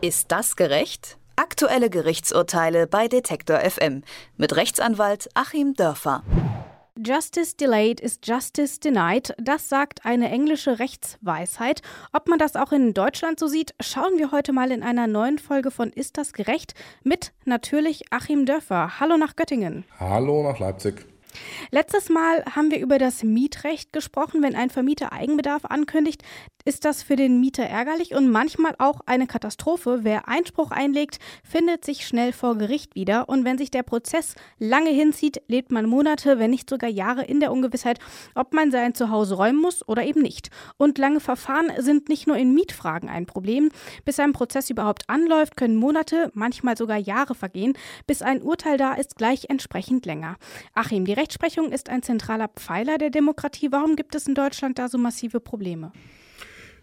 Ist das gerecht? Aktuelle Gerichtsurteile bei Detektor FM mit Rechtsanwalt Achim Dörfer. Justice delayed is justice denied. Das sagt eine englische Rechtsweisheit. Ob man das auch in Deutschland so sieht, schauen wir heute mal in einer neuen Folge von Ist das gerecht? Mit natürlich Achim Dörfer. Hallo nach Göttingen. Hallo nach Leipzig. Letztes Mal haben wir über das Mietrecht gesprochen. Wenn ein Vermieter Eigenbedarf ankündigt, ist das für den Mieter ärgerlich und manchmal auch eine Katastrophe. Wer Einspruch einlegt, findet sich schnell vor Gericht wieder. Und wenn sich der Prozess lange hinzieht, lebt man Monate, wenn nicht sogar Jahre in der Ungewissheit, ob man sein Zuhause räumen muss oder eben nicht. Und lange Verfahren sind nicht nur in Mietfragen ein Problem. Bis ein Prozess überhaupt anläuft, können Monate, manchmal sogar Jahre vergehen. Bis ein Urteil da ist, gleich entsprechend länger. Achim, die Rechtsprechung ist ein zentraler Pfeiler der Demokratie. Warum gibt es in Deutschland da so massive Probleme?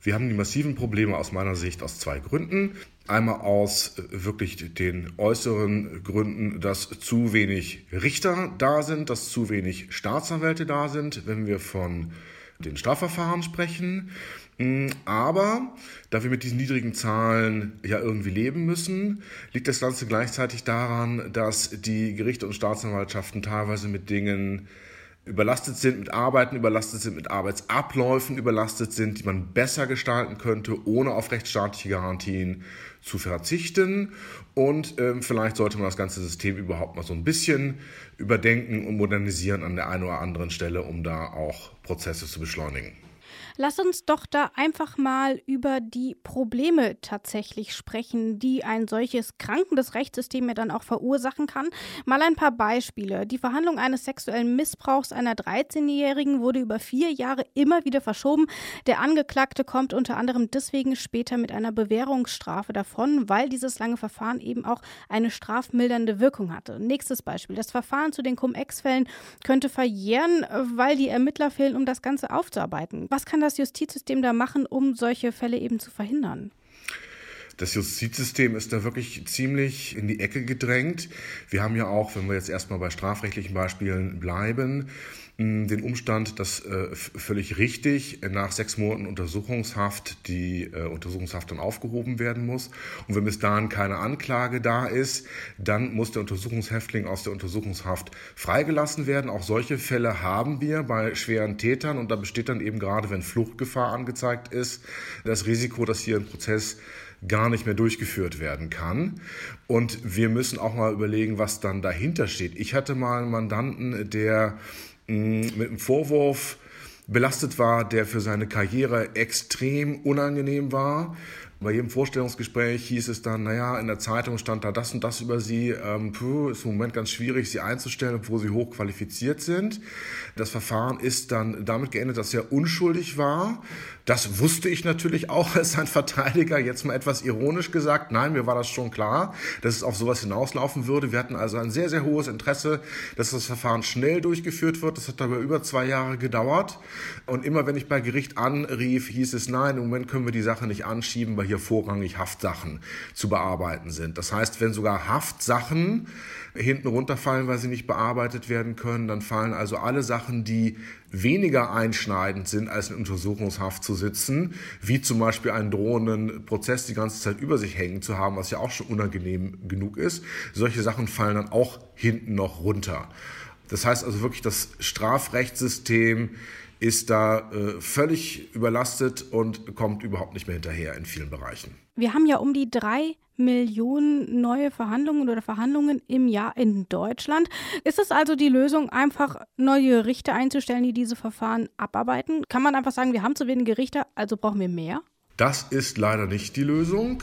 Wir haben die massiven Probleme aus meiner Sicht aus zwei Gründen. Einmal aus äh, wirklich den äußeren Gründen, dass zu wenig Richter da sind, dass zu wenig Staatsanwälte da sind, wenn wir von den Strafverfahren sprechen. Mm, aber da wir mit diesen niedrigen Zahlen ja irgendwie leben müssen, liegt das Ganze gleichzeitig daran, dass die Gerichte und Staatsanwaltschaften teilweise mit Dingen überlastet sind mit Arbeiten, überlastet sind mit Arbeitsabläufen, überlastet sind, die man besser gestalten könnte, ohne auf rechtsstaatliche Garantien zu verzichten. Und ähm, vielleicht sollte man das ganze System überhaupt mal so ein bisschen überdenken und modernisieren an der einen oder anderen Stelle, um da auch Prozesse zu beschleunigen. Lass uns doch da einfach mal über die Probleme tatsächlich sprechen, die ein solches krankendes Rechtssystem ja dann auch verursachen kann. Mal ein paar Beispiele. Die Verhandlung eines sexuellen Missbrauchs einer 13-Jährigen wurde über vier Jahre immer wieder verschoben. Der Angeklagte kommt unter anderem deswegen später mit einer Bewährungsstrafe davon, weil dieses lange Verfahren eben auch eine strafmildernde Wirkung hatte. Nächstes Beispiel. Das Verfahren zu den Cum-Ex-Fällen könnte verjähren, weil die Ermittler fehlen, um das Ganze aufzuarbeiten. Was kann das Justizsystem da machen, um solche Fälle eben zu verhindern? Das Justizsystem ist da wirklich ziemlich in die Ecke gedrängt. Wir haben ja auch, wenn wir jetzt erstmal bei strafrechtlichen Beispielen bleiben, den Umstand, dass äh, völlig richtig nach sechs Monaten Untersuchungshaft die äh, Untersuchungshaft dann aufgehoben werden muss. Und wenn bis dahin keine Anklage da ist, dann muss der Untersuchungshäftling aus der Untersuchungshaft freigelassen werden. Auch solche Fälle haben wir bei schweren Tätern und da besteht dann eben gerade, wenn Fluchtgefahr angezeigt ist, das Risiko, dass hier ein Prozess gar nicht mehr durchgeführt werden kann. Und wir müssen auch mal überlegen, was dann dahinter steht. Ich hatte mal einen Mandanten, der mm, mit einem Vorwurf belastet war, der für seine Karriere extrem unangenehm war. Bei jedem Vorstellungsgespräch hieß es dann, naja, in der Zeitung stand da das und das über Sie. Ähm, puh, ist im Moment ganz schwierig, Sie einzustellen, obwohl Sie hochqualifiziert sind. Das Verfahren ist dann damit geendet, dass er unschuldig war. Das wusste ich natürlich auch als sein Verteidiger, jetzt mal etwas ironisch gesagt. Nein, mir war das schon klar, dass es auf sowas hinauslaufen würde. Wir hatten also ein sehr, sehr hohes Interesse, dass das Verfahren schnell durchgeführt wird. Das hat aber über zwei Jahre gedauert. Und immer wenn ich bei Gericht anrief, hieß es, nein, im Moment können wir die Sache nicht anschieben, weil hier vorrangig Haftsachen zu bearbeiten sind. Das heißt, wenn sogar Haftsachen hinten runterfallen, weil sie nicht bearbeitet werden können, dann fallen also alle Sachen, die weniger einschneidend sind, als in Untersuchungshaft zu sitzen, wie zum Beispiel einen drohenden Prozess die ganze Zeit über sich hängen zu haben, was ja auch schon unangenehm genug ist. Solche Sachen fallen dann auch hinten noch runter. Das heißt also wirklich, das Strafrechtssystem ist da äh, völlig überlastet und kommt überhaupt nicht mehr hinterher in vielen Bereichen. Wir haben ja um die drei Millionen neue Verhandlungen oder Verhandlungen im Jahr in Deutschland. Ist es also die Lösung, einfach neue Richter einzustellen, die diese Verfahren abarbeiten? Kann man einfach sagen, wir haben zu wenige Richter, also brauchen wir mehr? Das ist leider nicht die Lösung.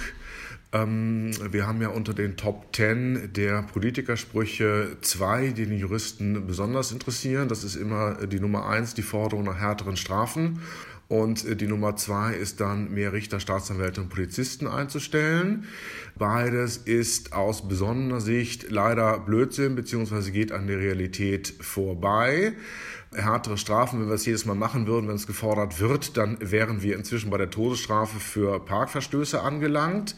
Ähm, wir haben ja unter den Top Ten der Politikersprüche zwei, die den Juristen besonders interessieren. Das ist immer die Nummer eins, die Forderung nach härteren Strafen. Und äh, die Nummer zwei ist dann, mehr Richter, Staatsanwälte und Polizisten einzustellen. Beides ist aus besonderer Sicht leider Blödsinn, beziehungsweise geht an der Realität vorbei. Härtere Strafen. Wenn wir es jedes Mal machen würden, wenn es gefordert wird, dann wären wir inzwischen bei der Todesstrafe für Parkverstöße angelangt.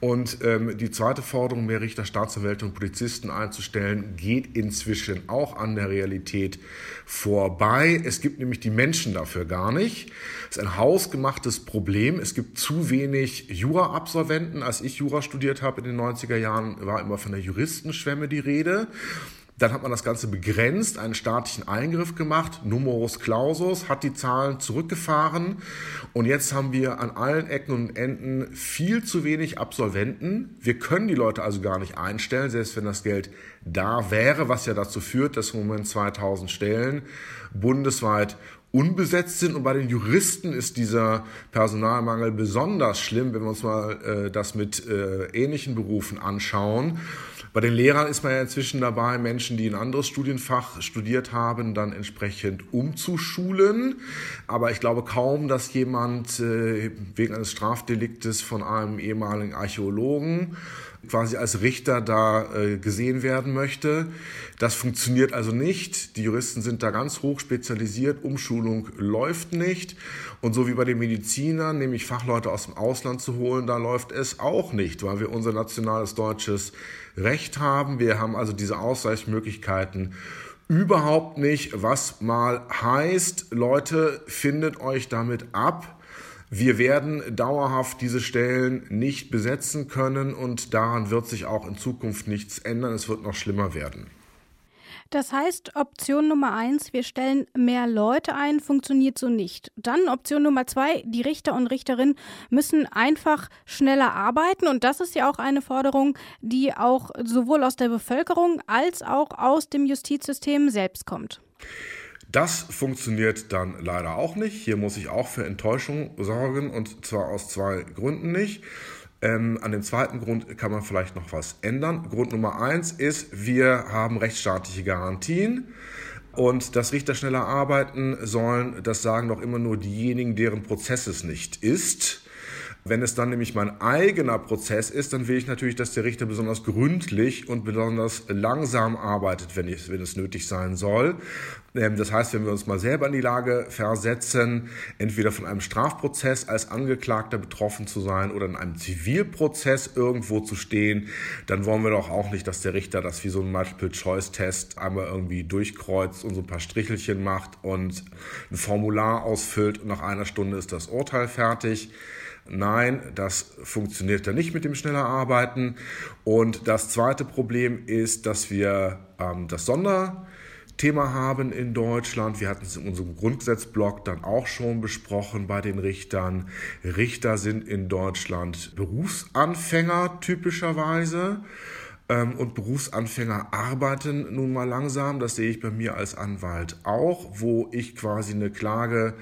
Und ähm, die zweite Forderung, mehr Richter, Staatsanwälte und Polizisten einzustellen, geht inzwischen auch an der Realität vorbei. Es gibt nämlich die Menschen dafür gar nicht. Es ist ein hausgemachtes Problem. Es gibt zu wenig Jura-Absolventen. Als ich Jura studiert habe in den 90er Jahren, war immer von der Juristenschwemme die Rede. Dann hat man das Ganze begrenzt, einen staatlichen Eingriff gemacht, Numerus Clausus, hat die Zahlen zurückgefahren und jetzt haben wir an allen Ecken und Enden viel zu wenig Absolventen. Wir können die Leute also gar nicht einstellen, selbst wenn das Geld da wäre, was ja dazu führt, dass im Moment 2000 Stellen bundesweit unbesetzt sind. Und bei den Juristen ist dieser Personalmangel besonders schlimm, wenn wir uns mal äh, das mit äh, ähnlichen Berufen anschauen. Bei den Lehrern ist man ja inzwischen dabei, Menschen, die ein anderes Studienfach studiert haben, dann entsprechend umzuschulen. Aber ich glaube kaum, dass jemand äh, wegen eines Strafdeliktes von einem ehemaligen Archäologen quasi als Richter da äh, gesehen werden möchte. Das funktioniert also nicht. Die Juristen sind da ganz hoch spezialisiert. Umschulung läuft nicht. Und so wie bei den Medizinern, nämlich Fachleute aus dem Ausland zu holen, da läuft es auch nicht, weil wir unser nationales deutsches Recht haben. Wir haben also diese Ausweichmöglichkeiten überhaupt nicht, was mal heißt, Leute, findet euch damit ab. Wir werden dauerhaft diese Stellen nicht besetzen können und daran wird sich auch in Zukunft nichts ändern. Es wird noch schlimmer werden. Das heißt, Option Nummer eins, wir stellen mehr Leute ein, funktioniert so nicht. Dann Option Nummer zwei, die Richter und Richterinnen müssen einfach schneller arbeiten. Und das ist ja auch eine Forderung, die auch sowohl aus der Bevölkerung als auch aus dem Justizsystem selbst kommt. Das funktioniert dann leider auch nicht. Hier muss ich auch für Enttäuschung sorgen und zwar aus zwei Gründen nicht. Ähm, an dem zweiten Grund kann man vielleicht noch was ändern. Grund Nummer eins ist, wir haben rechtsstaatliche Garantien. Und dass Richter schneller arbeiten sollen, das sagen doch immer nur diejenigen, deren Prozess es nicht ist. Wenn es dann nämlich mein eigener Prozess ist, dann will ich natürlich, dass der Richter besonders gründlich und besonders langsam arbeitet, wenn, ich, wenn es nötig sein soll. Ähm, das heißt, wenn wir uns mal selber in die Lage versetzen, entweder von einem Strafprozess als Angeklagter betroffen zu sein oder in einem Zivilprozess irgendwo zu stehen, dann wollen wir doch auch nicht, dass der Richter das wie so ein Multiple-Choice-Test einmal irgendwie durchkreuzt und so ein paar Strichelchen macht und ein Formular ausfüllt und nach einer Stunde ist das Urteil fertig. Nein, das funktioniert da nicht mit dem schneller Arbeiten. Und das zweite Problem ist, dass wir ähm, das Sonderthema haben in Deutschland. Wir hatten es in unserem Grundgesetzblock dann auch schon besprochen bei den Richtern. Richter sind in Deutschland Berufsanfänger typischerweise. Ähm, und Berufsanfänger arbeiten nun mal langsam. Das sehe ich bei mir als Anwalt auch, wo ich quasi eine Klage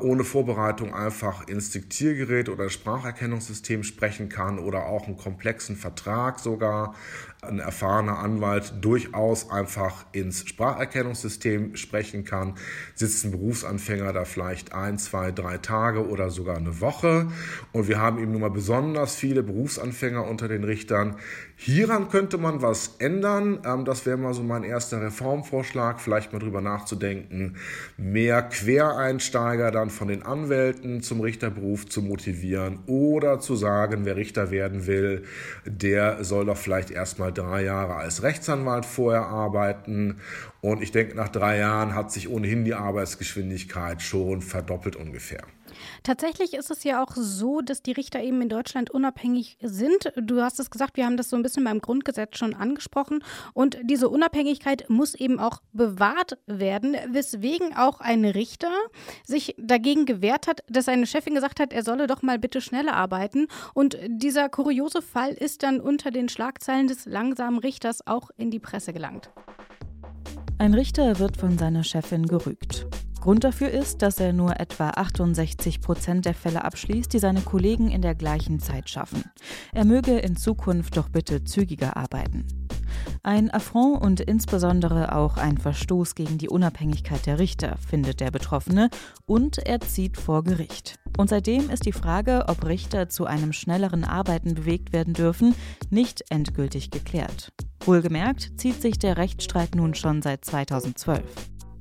ohne Vorbereitung einfach ins Diktiergerät oder Spracherkennungssystem sprechen kann oder auch einen komplexen Vertrag sogar ein erfahrener Anwalt durchaus einfach ins Spracherkennungssystem sprechen kann, sitzt ein Berufsanfänger da vielleicht ein, zwei, drei Tage oder sogar eine Woche. Und wir haben eben nun mal besonders viele Berufsanfänger unter den Richtern. Hieran könnte man was ändern. Ähm, das wäre mal so mein erster Reformvorschlag, vielleicht mal drüber nachzudenken, mehr Quereinsteiger dann von den Anwälten zum Richterberuf zu motivieren oder zu sagen, wer Richter werden will, der soll doch vielleicht erstmal mal drei Jahre als Rechtsanwalt vorher arbeiten. Und ich denke, nach drei Jahren hat sich ohnehin die Arbeitsgeschwindigkeit schon verdoppelt ungefähr. Tatsächlich ist es ja auch so, dass die Richter eben in Deutschland unabhängig sind. Du hast es gesagt, wir haben das so ein bisschen beim Grundgesetz schon angesprochen. Und diese Unabhängigkeit muss eben auch bewahrt werden, weswegen auch ein Richter sich dagegen gewehrt hat, dass seine Chefin gesagt hat, er solle doch mal bitte schneller arbeiten. Und dieser kuriose Fall ist dann unter den Schlagzeilen des langsamen Richters auch in die Presse gelangt. Ein Richter wird von seiner Chefin gerügt. Grund dafür ist, dass er nur etwa 68 Prozent der Fälle abschließt, die seine Kollegen in der gleichen Zeit schaffen. Er möge in Zukunft doch bitte zügiger arbeiten. Ein Affront und insbesondere auch ein Verstoß gegen die Unabhängigkeit der Richter, findet der Betroffene, und er zieht vor Gericht. Und seitdem ist die Frage, ob Richter zu einem schnelleren Arbeiten bewegt werden dürfen, nicht endgültig geklärt. Wohlgemerkt zieht sich der Rechtsstreit nun schon seit 2012.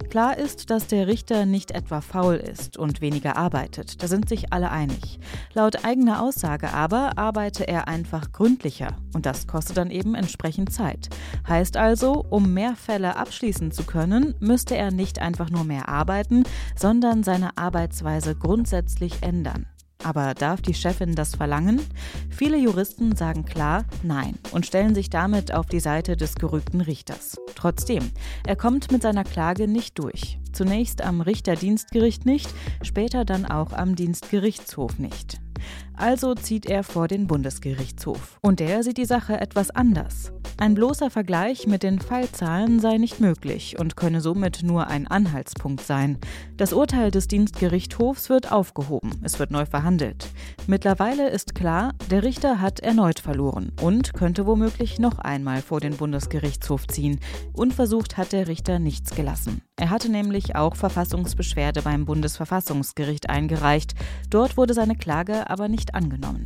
Klar ist, dass der Richter nicht etwa faul ist und weniger arbeitet. Da sind sich alle einig. Laut eigener Aussage aber arbeite er einfach gründlicher und das kostet dann eben entsprechend Zeit. Heißt also, um mehr Fälle abschließen zu können, müsste er nicht einfach nur mehr arbeiten, sondern seine Arbeitsweise grundsätzlich ändern. Aber darf die Chefin das verlangen? Viele Juristen sagen klar Nein und stellen sich damit auf die Seite des gerügten Richters. Trotzdem, er kommt mit seiner Klage nicht durch. Zunächst am Richterdienstgericht nicht, später dann auch am Dienstgerichtshof nicht. Also zieht er vor den Bundesgerichtshof. Und der sieht die Sache etwas anders. Ein bloßer Vergleich mit den Fallzahlen sei nicht möglich und könne somit nur ein Anhaltspunkt sein. Das Urteil des Dienstgerichtshofs wird aufgehoben, es wird neu verhandelt. Mittlerweile ist klar, der Richter hat erneut verloren und könnte womöglich noch einmal vor den Bundesgerichtshof ziehen. Unversucht hat der Richter nichts gelassen. Er hatte nämlich auch Verfassungsbeschwerde beim Bundesverfassungsgericht eingereicht. Dort wurde seine Klage aber nicht angenommen.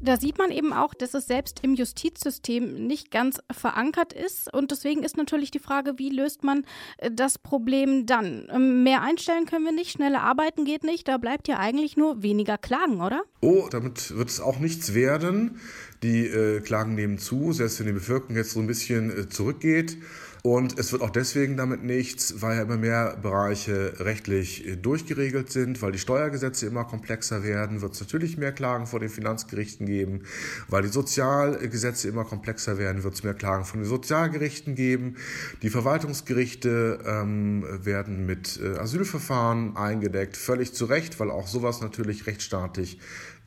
Da sieht man eben auch, dass es selbst im Justizsystem nicht ganz verankert ist. Und deswegen ist natürlich die Frage, wie löst man äh, das Problem dann? Ähm, mehr einstellen können wir nicht, schneller arbeiten geht nicht. Da bleibt ja eigentlich nur weniger Klagen, oder? Oh, damit wird es auch nichts werden. Die äh, Klagen nehmen zu, selbst wenn die Bevölkerung jetzt so ein bisschen äh, zurückgeht. Und es wird auch deswegen damit nichts, weil ja immer mehr Bereiche rechtlich äh, durchgeregelt sind, weil die Steuergesetze immer komplexer werden, wird es natürlich mehr Klagen vor den Finanzgerichten geben, weil die Sozialgesetze immer komplexer werden, wird es mehr Klagen von den Sozialgerichten geben. Die Verwaltungsgerichte ähm, werden mit äh, Asylverfahren eingedeckt, völlig zu Recht, weil auch sowas natürlich rechtsstaatlich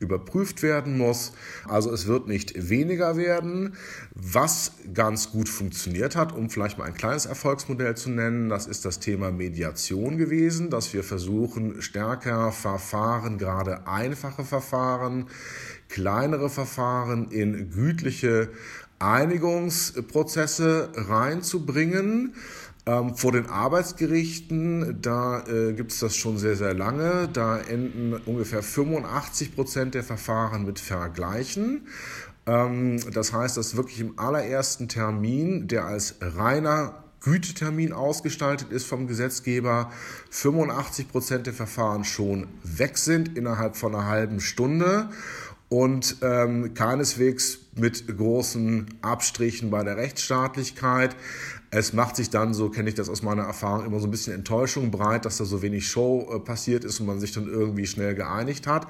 überprüft werden muss. Also es wird nicht weniger werden. Was ganz gut funktioniert hat, um vielleicht mal ein kleines Erfolgsmodell zu nennen, das ist das Thema Mediation gewesen, dass wir versuchen, stärker Verfahren, gerade einfache Verfahren, kleinere Verfahren in gütliche Einigungsprozesse reinzubringen. Ähm, vor den Arbeitsgerichten, da äh, gibt es das schon sehr, sehr lange. Da enden ungefähr 85 Prozent der Verfahren mit Vergleichen. Ähm, das heißt, dass wirklich im allerersten Termin, der als reiner Gütetermin ausgestaltet ist vom Gesetzgeber, 85 Prozent der Verfahren schon weg sind innerhalb von einer halben Stunde und ähm, keineswegs mit großen Abstrichen bei der Rechtsstaatlichkeit. Es macht sich dann, so kenne ich das aus meiner Erfahrung, immer so ein bisschen Enttäuschung breit, dass da so wenig Show äh, passiert ist und man sich dann irgendwie schnell geeinigt hat.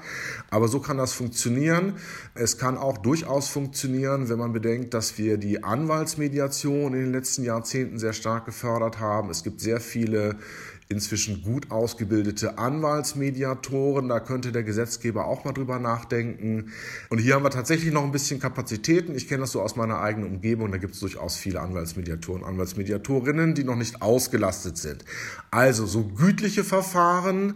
Aber so kann das funktionieren. Es kann auch durchaus funktionieren, wenn man bedenkt, dass wir die Anwaltsmediation in den letzten Jahrzehnten sehr stark gefördert haben. Es gibt sehr viele inzwischen gut ausgebildete Anwaltsmediatoren. Da könnte der Gesetzgeber auch mal drüber nachdenken. Und hier haben wir tatsächlich noch ein bisschen Kapazitäten. Ich kenne das so aus meiner eigenen Umgebung. Da gibt es durchaus viele Anwaltsmediatoren, Anwaltsmediatorinnen, die noch nicht ausgelastet sind. Also so gütliche Verfahren,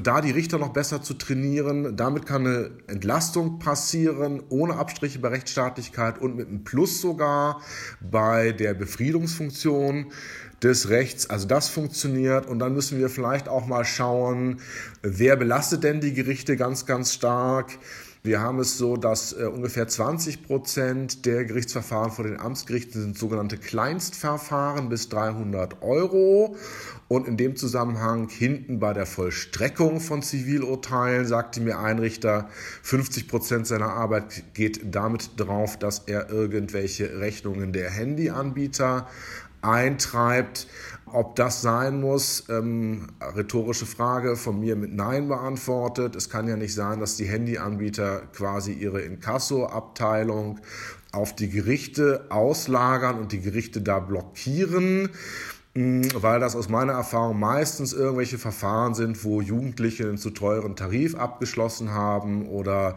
da die Richter noch besser zu trainieren. Damit kann eine Entlastung passieren, ohne Abstriche bei Rechtsstaatlichkeit und mit einem Plus sogar bei der Befriedungsfunktion des Rechts. Also das funktioniert und dann müssen wir vielleicht auch mal schauen, wer belastet denn die Gerichte ganz, ganz stark. Wir haben es so, dass äh, ungefähr 20 Prozent der Gerichtsverfahren vor den Amtsgerichten sind sogenannte Kleinstverfahren bis 300 Euro. Und in dem Zusammenhang hinten bei der Vollstreckung von Zivilurteilen sagte mir ein Richter, 50 Prozent seiner Arbeit geht damit drauf, dass er irgendwelche Rechnungen der Handyanbieter eintreibt. Ob das sein muss, ähm, rhetorische Frage von mir mit Nein beantwortet. Es kann ja nicht sein, dass die Handyanbieter quasi ihre Inkasso-Abteilung auf die Gerichte auslagern und die Gerichte da blockieren. Mm, weil das aus meiner Erfahrung meistens irgendwelche Verfahren sind, wo Jugendliche einen zu teuren Tarif abgeschlossen haben oder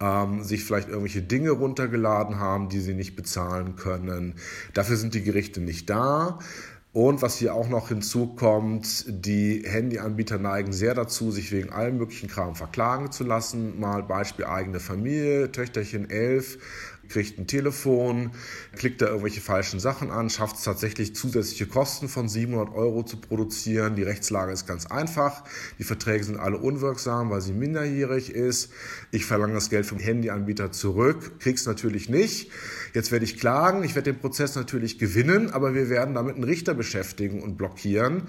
ähm, sich vielleicht irgendwelche Dinge runtergeladen haben, die sie nicht bezahlen können. Dafür sind die Gerichte nicht da. Und was hier auch noch hinzukommt, die Handyanbieter neigen sehr dazu, sich wegen allem möglichen Kram verklagen zu lassen. Mal Beispiel eigene Familie, Töchterchen elf, kriegt ein Telefon, klickt da irgendwelche falschen Sachen an, schafft es tatsächlich zusätzliche Kosten von 700 Euro zu produzieren. Die Rechtslage ist ganz einfach. Die Verträge sind alle unwirksam, weil sie minderjährig ist. Ich verlange das Geld vom Handyanbieter zurück, krieg's natürlich nicht. Jetzt werde ich klagen, ich werde den Prozess natürlich gewinnen, aber wir werden damit einen Richter beschäftigen und blockieren.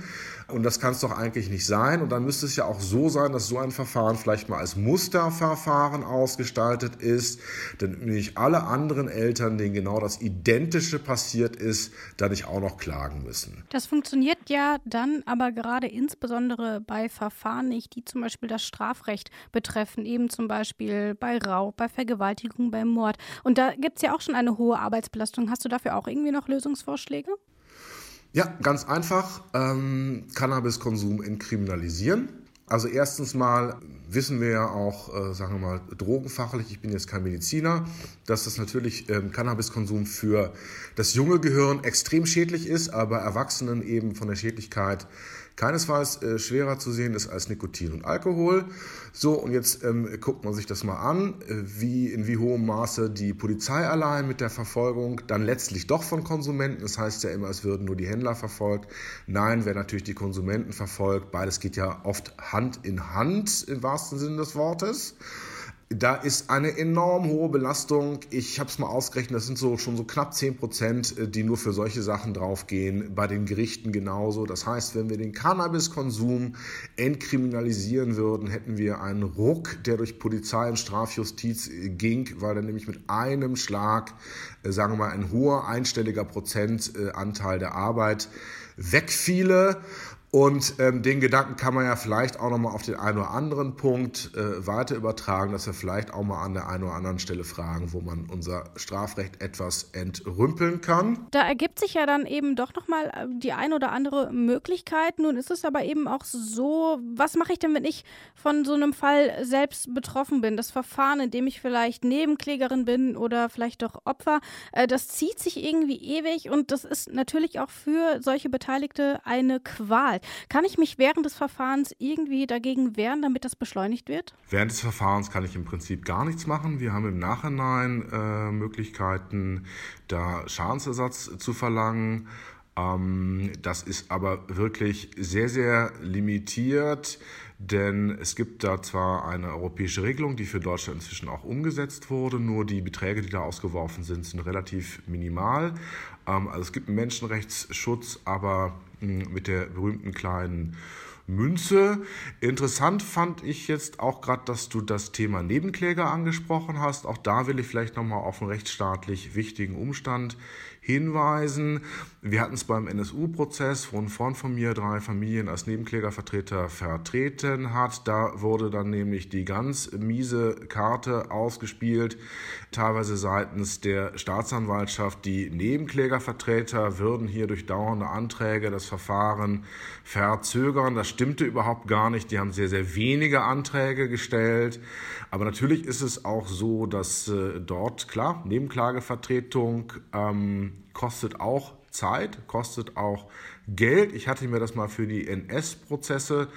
Und das kann es doch eigentlich nicht sein. Und dann müsste es ja auch so sein, dass so ein Verfahren vielleicht mal als Musterverfahren ausgestaltet ist, denn nicht alle anderen Eltern, denen genau das Identische passiert ist, da nicht auch noch klagen müssen. Das funktioniert ja dann aber gerade insbesondere bei Verfahren nicht, die zum Beispiel das Strafrecht betreffen, eben zum Beispiel bei Raub, bei Vergewaltigung, bei Mord. Und da gibt es ja auch schon eine hohe Arbeitsbelastung. Hast du dafür auch irgendwie noch Lösungsvorschläge? Ja, ganz einfach. Ähm, Cannabiskonsum entkriminalisieren. Also erstens mal wissen wir ja auch, äh, sagen wir mal, drogenfachlich, ich bin jetzt kein Mediziner, dass das natürlich ähm, Cannabiskonsum für das junge Gehirn extrem schädlich ist, aber Erwachsenen eben von der Schädlichkeit keinesfalls äh, schwerer zu sehen ist als Nikotin und Alkohol. So, und jetzt ähm, guckt man sich das mal an, äh, wie in wie hohem Maße die Polizei allein mit der Verfolgung dann letztlich doch von Konsumenten, das heißt ja immer, es würden nur die Händler verfolgt. Nein, wer natürlich die Konsumenten verfolgt, beides geht ja oft Hand in Hand im wahrsten Sinne des Wortes. Da ist eine enorm hohe Belastung. Ich habe es mal ausgerechnet, das sind so schon so knapp 10 Prozent, äh, die nur für solche Sachen draufgehen. Bei den Gerichten genauso. Das heißt, wenn wir den Cannabiskonsum entkriminalisieren würden, hätten wir einen Ruck, der durch Polizei und Strafjustiz äh, ging, weil dann nämlich mit einem Schlag, äh, sagen wir mal, ein hoher einstelliger Prozentanteil der Arbeit wegfiele. Und ähm, den Gedanken kann man ja vielleicht auch nochmal auf den einen oder anderen Punkt äh, weiter übertragen, dass wir vielleicht auch mal an der einen oder anderen Stelle fragen, wo man unser Strafrecht etwas entrümpeln kann. Da ergibt sich ja dann eben doch nochmal äh, die eine oder andere Möglichkeit. Nun ist es aber eben auch so, was mache ich denn, wenn ich von so einem Fall selbst betroffen bin? Das Verfahren, in dem ich vielleicht Nebenklägerin bin oder vielleicht doch Opfer, äh, das zieht sich irgendwie ewig und das ist natürlich auch für solche Beteiligte eine Qual. Kann ich mich während des Verfahrens irgendwie dagegen wehren, damit das beschleunigt wird? Während des Verfahrens kann ich im Prinzip gar nichts machen. Wir haben im Nachhinein äh, Möglichkeiten, da Schadensersatz zu verlangen. Ähm, das ist aber wirklich sehr, sehr limitiert, denn es gibt da zwar eine europäische Regelung, die für Deutschland inzwischen auch umgesetzt wurde, nur die Beträge, die da ausgeworfen sind, sind relativ minimal. Ähm, also es gibt einen Menschenrechtsschutz, aber hm, mit der berühmten kleinen Münze. Interessant fand ich jetzt auch gerade, dass du das Thema Nebenkläger angesprochen hast. Auch da will ich vielleicht nochmal auf einen rechtsstaatlich wichtigen Umstand hinweisen. Wir hatten es beim NSU-Prozess, wo ein Freund von mir drei Familien als Nebenklägervertreter vertreten hat. Da wurde dann nämlich die ganz miese Karte ausgespielt, teilweise seitens der Staatsanwaltschaft. Die Nebenklägervertreter würden hier durch dauernde Anträge das Verfahren verzögern. Das stimmte überhaupt gar nicht. Die haben sehr, sehr wenige Anträge gestellt. Aber natürlich ist es auch so, dass äh, dort, klar, Nebenklagevertretung ähm, kostet auch Zeit, kostet auch Geld. Ich hatte mir das mal für die NS-Prozesse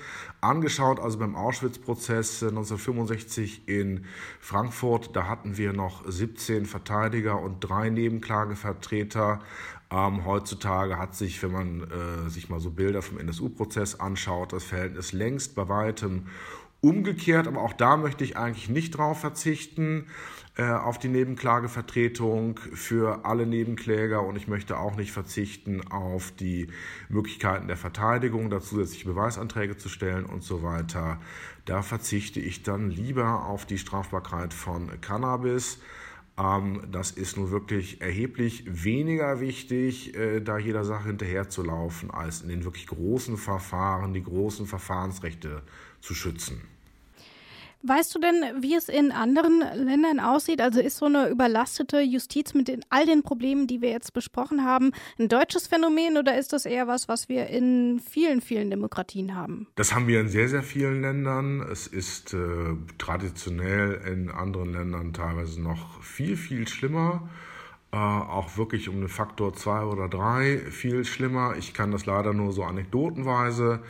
angeschaut, also beim Auschwitz-Prozess 1965 äh, in Frankfurt. Da hatten wir noch 17 Verteidiger und drei Nebenklagevertreter. Ähm, heutzutage hat sich, wenn man äh, sich mal so Bilder vom NSU-Prozess anschaut, das Verhältnis längst bei weitem umgekehrt. Aber auch da möchte ich eigentlich nicht drauf verzichten äh, auf die Nebenklagevertretung für alle Nebenkläger und ich möchte auch nicht verzichten auf die Möglichkeiten der Verteidigung, da zusätzliche Beweisanträge zu stellen und so weiter. Da verzichte ich dann lieber auf die Strafbarkeit von Cannabis. Ähm, das ist nun wirklich erheblich weniger wichtig, äh, da jeder Sache hinterherzulaufen, als in den wirklich großen Verfahren die großen Verfahrensrechte zu schützen. Weißt du denn, wie es in anderen Ländern aussieht? Also ist so eine überlastete Justiz mit den, all den Problemen, die wir jetzt besprochen haben, ein deutsches Phänomen oder ist das eher was, was wir in vielen, vielen Demokratien haben? Das haben wir in sehr, sehr vielen Ländern. Es ist äh, traditionell in anderen Ländern teilweise noch viel, viel schlimmer. Äh, auch wirklich um einen Faktor zwei oder drei viel schlimmer. Ich kann das leider nur so anekdotenweise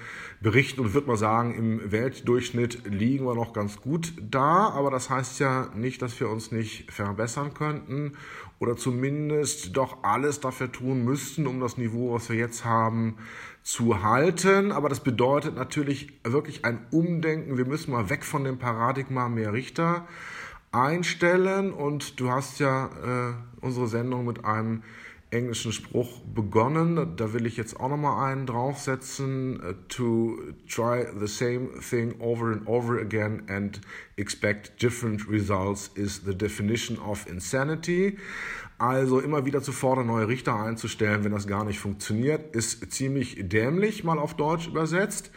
berichten und würde mal sagen, im Weltdurchschnitt liegen wir noch ganz gut da, aber das heißt ja nicht, dass wir uns nicht verbessern könnten oder zumindest doch alles dafür tun müssten, um das Niveau, was wir jetzt haben, zu halten. Aber das bedeutet natürlich wirklich ein Umdenken. Wir müssen mal weg von dem Paradigma mehr Richter einstellen. Und du hast ja äh, unsere Sendung mit einem englischen Spruch begonnen. Da will ich jetzt auch nochmal einen draufsetzen. Uh, to try the same thing over and over again and expect different results is the definition of insanity. Also immer wieder zu fordern, neue Richter einzustellen, wenn das gar nicht funktioniert, ist ziemlich dämlich, mal auf Deutsch übersetzt.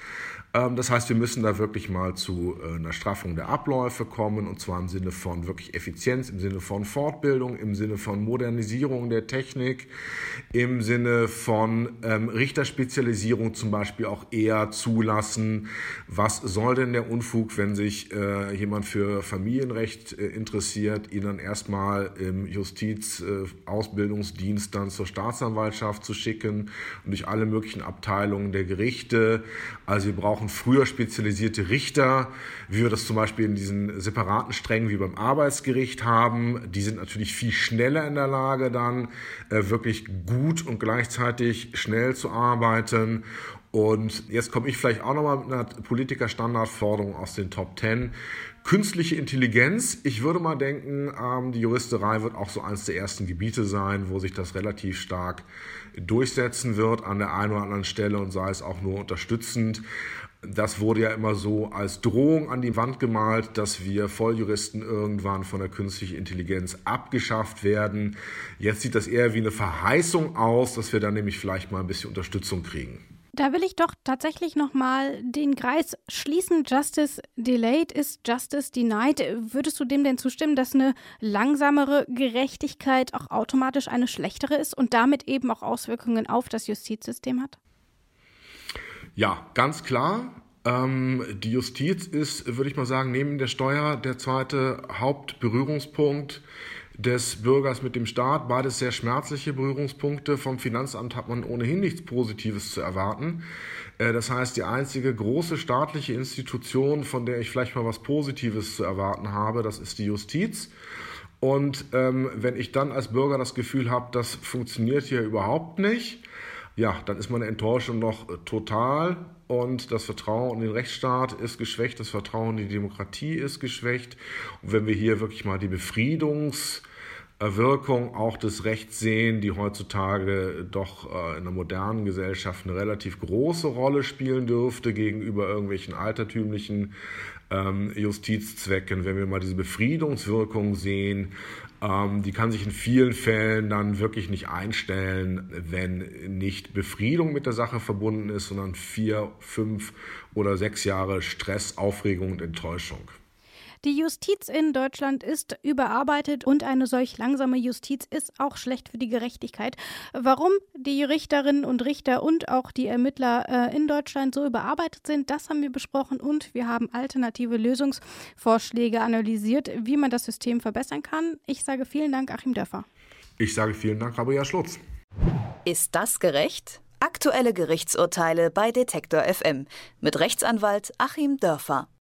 Ähm, das heißt, wir müssen da wirklich mal zu äh, einer Straffung der Abläufe kommen, und zwar im Sinne von wirklich Effizienz, im Sinne von Fortbildung, im Sinne von Modernisierung der Technik, im Sinne von ähm, Richterspezialisierung zum Beispiel auch eher zulassen. Was soll denn der Unfug, wenn sich äh, jemand für Familienrecht äh, interessiert, ihn dann erstmal im Justizausbildungsdienst äh, dann zur Staatsanwaltschaft zu schicken und durch alle möglichen Abteilungen der Gerichte. Also wir brauchen brauchen früher spezialisierte Richter, wie wir das zum Beispiel in diesen separaten Strängen wie beim Arbeitsgericht haben. Die sind natürlich viel schneller in der Lage, dann äh, wirklich gut und gleichzeitig schnell zu arbeiten. Und jetzt komme ich vielleicht auch nochmal mit einer Politikerstandardforderung aus den Top Ten. Künstliche Intelligenz. Ich würde mal denken, ähm, die Juristerei wird auch so eines der ersten Gebiete sein, wo sich das relativ stark durchsetzen wird an der einen oder anderen Stelle und sei es auch nur unterstützend. Das wurde ja immer so als Drohung an die Wand gemalt, dass wir Volljuristen irgendwann von der künstlichen Intelligenz abgeschafft werden. Jetzt sieht das eher wie eine Verheißung aus, dass wir dann nämlich vielleicht mal ein bisschen Unterstützung kriegen. Da will ich doch tatsächlich nochmal den Kreis schließen. Justice delayed ist Justice denied. Würdest du dem denn zustimmen, dass eine langsamere Gerechtigkeit auch automatisch eine schlechtere ist und damit eben auch Auswirkungen auf das Justizsystem hat? Ja, ganz klar. Ähm, die Justiz ist, würde ich mal sagen, neben der Steuer der zweite Hauptberührungspunkt des Bürgers mit dem Staat. Beides sehr schmerzliche Berührungspunkte. Vom Finanzamt hat man ohnehin nichts Positives zu erwarten. Äh, das heißt, die einzige große staatliche Institution, von der ich vielleicht mal was Positives zu erwarten habe, das ist die Justiz. Und ähm, wenn ich dann als Bürger das Gefühl habe, das funktioniert hier überhaupt nicht, ja, dann ist meine Enttäuschung noch äh, total und das Vertrauen in den Rechtsstaat ist geschwächt, das Vertrauen in die Demokratie ist geschwächt. Und wenn wir hier wirklich mal die Befriedungswirkung auch des Rechts sehen, die heutzutage doch äh, in einer modernen Gesellschaft eine relativ große Rolle spielen dürfte gegenüber irgendwelchen altertümlichen ähm, Justizzwecken, wenn wir mal diese Befriedungswirkung sehen, ähm, die kann sich in vielen Fällen dann wirklich nicht einstellen, wenn nicht Befriedung mit der Sache verbunden ist, sondern vier, fünf oder sechs Jahre Stress, Aufregung und Enttäuschung. Die Justiz in Deutschland ist überarbeitet und eine solch langsame Justiz ist auch schlecht für die Gerechtigkeit. Warum die Richterinnen und Richter und auch die Ermittler äh, in Deutschland so überarbeitet sind, das haben wir besprochen und wir haben alternative Lösungsvorschläge analysiert, wie man das System verbessern kann. Ich sage vielen Dank, Achim Dörfer. Ich sage vielen Dank, Rabia Schlutz. Ist das gerecht? Aktuelle Gerichtsurteile bei Detektor FM mit Rechtsanwalt Achim Dörfer.